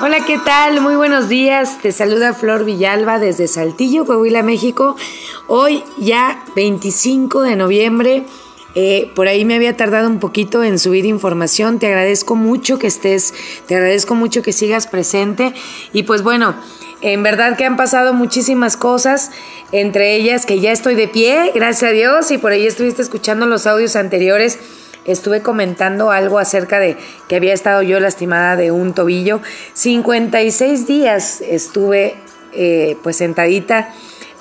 Hola, ¿qué tal? Muy buenos días. Te saluda Flor Villalba desde Saltillo, Coahuila, México. Hoy ya 25 de noviembre. Eh, por ahí me había tardado un poquito en subir información. Te agradezco mucho que estés, te agradezco mucho que sigas presente. Y pues bueno, en verdad que han pasado muchísimas cosas, entre ellas que ya estoy de pie, gracias a Dios, y por ahí estuviste escuchando los audios anteriores estuve comentando algo acerca de que había estado yo lastimada de un tobillo. 56 días estuve eh, pues sentadita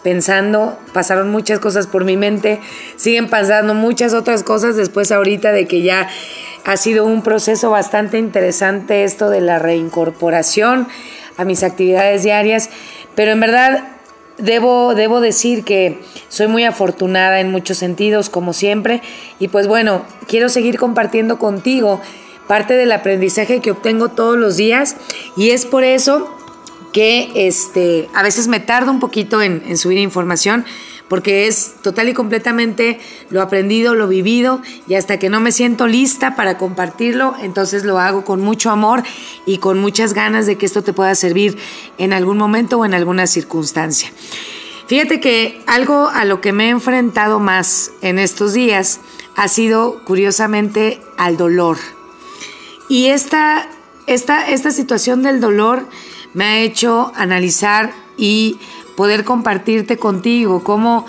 pensando, pasaron muchas cosas por mi mente, siguen pasando muchas otras cosas después ahorita de que ya ha sido un proceso bastante interesante esto de la reincorporación a mis actividades diarias, pero en verdad Debo, debo decir que soy muy afortunada en muchos sentidos, como siempre, y pues bueno, quiero seguir compartiendo contigo parte del aprendizaje que obtengo todos los días. Y es por eso que este, a veces me tardo un poquito en, en subir información, porque es total y completamente lo aprendido, lo vivido, y hasta que no me siento lista para compartirlo, entonces lo hago con mucho amor y con muchas ganas de que esto te pueda servir en algún momento o en alguna circunstancia. Fíjate que algo a lo que me he enfrentado más en estos días ha sido, curiosamente, al dolor. Y esta, esta, esta situación del dolor me ha hecho analizar y poder compartirte contigo cómo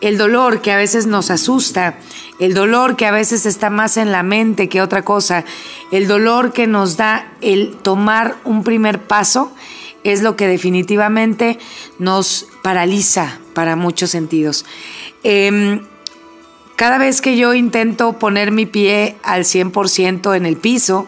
el dolor que a veces nos asusta, el dolor que a veces está más en la mente que otra cosa, el dolor que nos da el tomar un primer paso, es lo que definitivamente nos paraliza para muchos sentidos. Em, cada vez que yo intento poner mi pie al 100% en el piso,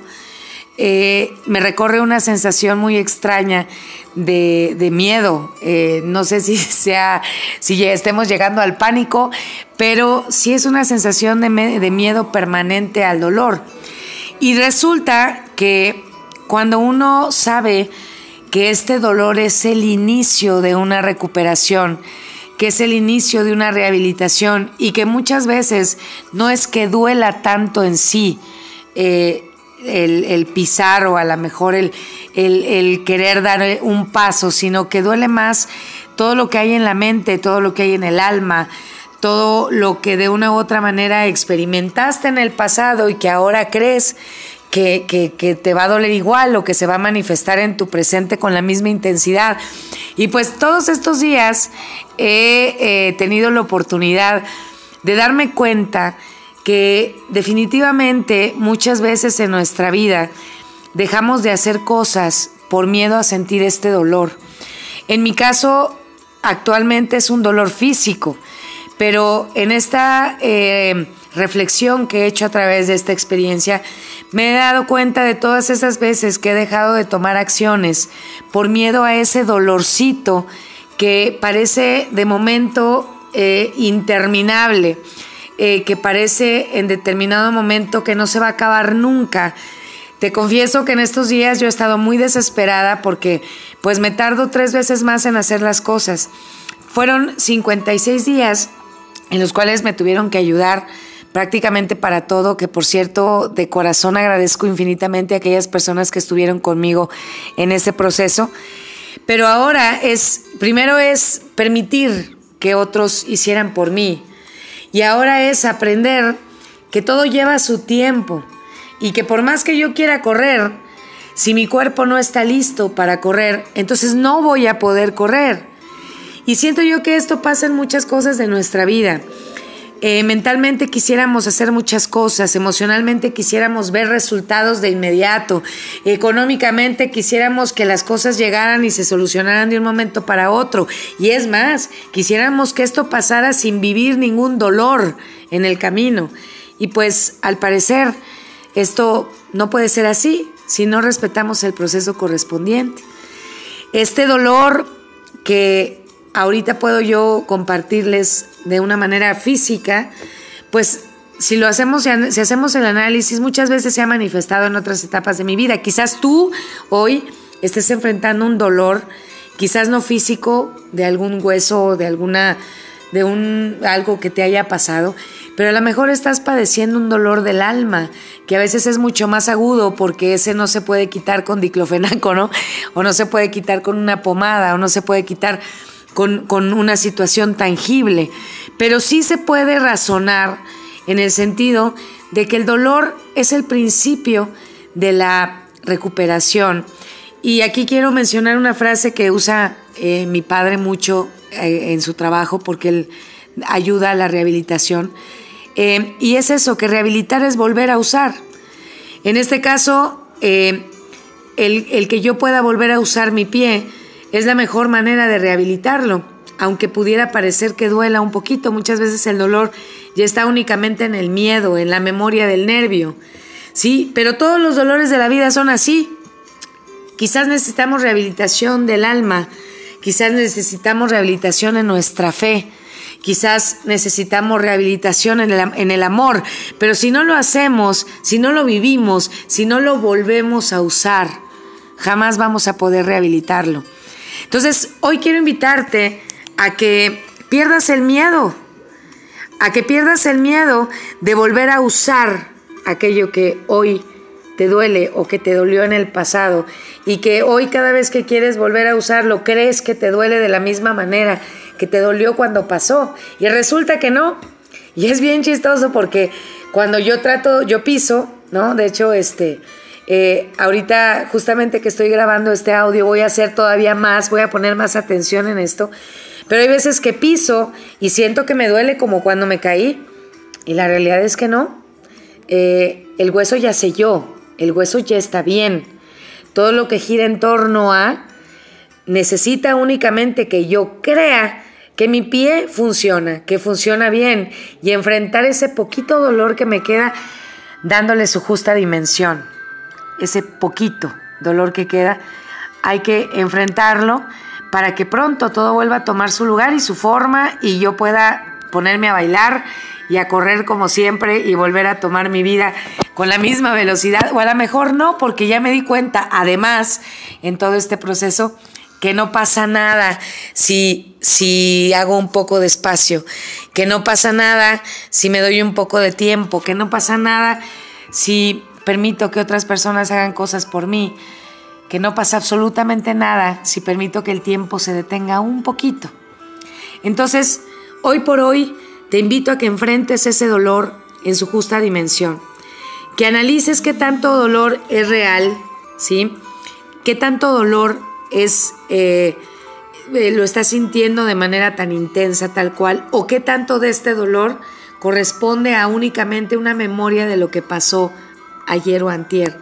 eh, me recorre una sensación muy extraña de, miedo. Eh, no sé si sea, si ya estemos llegando al pánico, pero sí es una sensación de, miedo permanente al dolor. Y resulta que cuando uno sabe que este dolor es el inicio de una recuperación, que es el inicio de una rehabilitación y que muchas veces no es que duela tanto en sí, eh, el, pisar o a lo mejor el, el, querer dar un paso, sino que duele más todo lo que hay en la mente, todo lo que hay en el alma, todo lo que de una u otra manera experimentaste en el pasado y que ahora crees que, que, te va a doler igual o que se va a manifestar en tu presente con la misma intensidad. Y pues todos estos días he tenido la oportunidad de darme cuenta que definitivamente muchas veces en nuestra vida dejamos de hacer cosas por miedo a sentir este dolor. En mi caso, actualmente es un dolor físico, pero en esta eh, reflexión que he hecho a través de esta experiencia, me he dado cuenta de todas esas veces que he dejado de tomar acciones por miedo a ese dolorcito que parece de momento eh, interminable eh, que parece en determinado momento que no se va a acabar nunca. Te confieso que en estos días yo he estado muy desesperada porque pues me tardo tres veces más en hacer las cosas. Fueron 56 días en los cuales me tuvieron que ayudar prácticamente para todo, que por cierto de corazón agradezco infinitamente a aquellas personas que estuvieron conmigo en ese proceso. Pero ahora es, primero es permitir que otros hicieran por mí, y ahora es aprender que todo lleva su tiempo y que por más que yo quiera correr, si mi cuerpo no está listo para correr, entonces no voy a poder correr. Y siento yo que esto pasa en muchas cosas de nuestra vida. Eh, mentalmente quisiéramos hacer muchas cosas, emocionalmente quisiéramos ver resultados de inmediato, económicamente quisiéramos que las cosas llegaran y se solucionaran de un momento para otro. Y es más, quisiéramos que esto pasara sin vivir ningún dolor en el camino. Y pues al parecer esto no puede ser así si no respetamos el proceso correspondiente. Este dolor que ahorita puedo yo compartirles de una manera física, pues si lo hacemos, si hacemos el análisis, muchas veces se ha manifestado en otras etapas de mi vida. Quizás tú hoy estés enfrentando un dolor, quizás no físico, de algún hueso o de alguna de un algo que te haya pasado, pero a lo mejor estás padeciendo un dolor del alma, que a veces es mucho más agudo porque ese no se puede quitar con diclofenaco, ¿no? O no se puede quitar con una pomada, o no se puede quitar con, con una situación tangible, pero sí se puede razonar en el sentido de que el dolor es el principio de la recuperación. Y aquí quiero mencionar una frase que usa eh, mi padre mucho eh, en su trabajo porque él ayuda a la rehabilitación. Eh, y es eso, que rehabilitar es volver a usar. En este caso, el, el que yo pueda volver a usar mi pie es la mejor manera de rehabilitarlo, aunque pudiera parecer que duela un poquito. Muchas veces el dolor ya está únicamente en el miedo, en la memoria del nervio. Sí, pero todos los dolores de la vida son así. Quizás necesitamos rehabilitación del alma, quizás necesitamos rehabilitación en nuestra fe, quizás necesitamos rehabilitación en el, en el, amor, pero si no lo hacemos, si no lo vivimos, si no lo volvemos a usar, jamás vamos a poder rehabilitarlo. Entonces, hoy quiero invitarte a que pierdas el miedo, a que pierdas el miedo de volver a usar aquello que hoy te duele o que te dolió en el pasado y que hoy cada vez que quieres volver a usarlo crees que te duele de la misma manera que te dolió cuando pasó y resulta que no. Y es bien chistoso porque cuando yo trato, yo piso, ¿no? De hecho, este, eh, ahorita justamente que estoy grabando este audio voy a hacer todavía más, voy a poner más atención en esto, pero hay veces que piso y siento que me duele como cuando me caí y la realidad es que no. Eh, el hueso ya selló, el hueso ya está bien. Todo lo que gira en torno a necesita únicamente que yo crea que mi pie funciona, que funciona bien y enfrentar ese poquito dolor que me queda dándole su justa dimensión. Ese poquito dolor que queda, hay que enfrentarlo para que pronto todo vuelva a tomar su lugar y su forma y yo pueda ponerme a bailar y a correr como siempre y volver a tomar mi vida con la misma velocidad, o a lo mejor no, porque ya me di cuenta, además, en todo este proceso, que no pasa nada si, si hago un poco de espacio, que no pasa nada si me doy un poco de tiempo, que no pasa nada si permito que otras personas hagan cosas por mí, que no pasa absolutamente nada si permito que el tiempo se detenga un poquito. Entonces, hoy por hoy, te invito a que enfrentes ese dolor en su justa dimensión, que analices qué tanto dolor es real, ¿sí? ¿Qué tanto dolor es, eh, eh, lo estás sintiendo de manera tan intensa, tal cual? ¿O qué tanto de este dolor corresponde a únicamente una memoria de lo que pasó ayer o antier?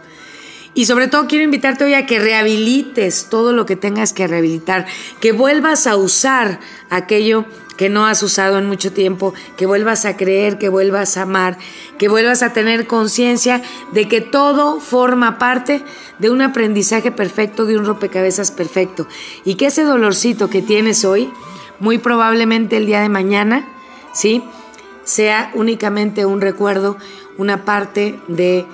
Y sobre todo quiero invitarte hoy a que rehabilites todo lo que tengas que rehabilitar, que vuelvas a usar aquello que no has usado en mucho tiempo, que vuelvas a creer, que vuelvas a amar, que vuelvas a tener conciencia de que todo forma parte de un aprendizaje perfecto, de un rompecabezas perfecto. Y que ese dolorcito que tienes hoy, muy probablemente el día de mañana, ¿sí? Sea únicamente un recuerdo, una parte de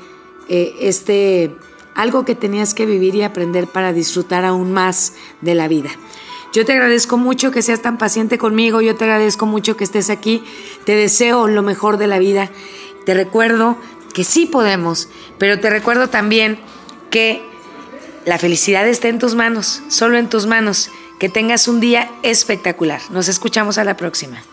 eh, este algo que tenías que vivir y aprender para disfrutar aún más de la vida. Yo te agradezco mucho que seas tan paciente conmigo, yo te agradezco mucho que estés aquí, te deseo lo mejor de la vida, te recuerdo que sí podemos, pero te recuerdo también que la felicidad está en tus manos, solo en tus manos, que tengas un día espectacular. Nos escuchamos a la próxima.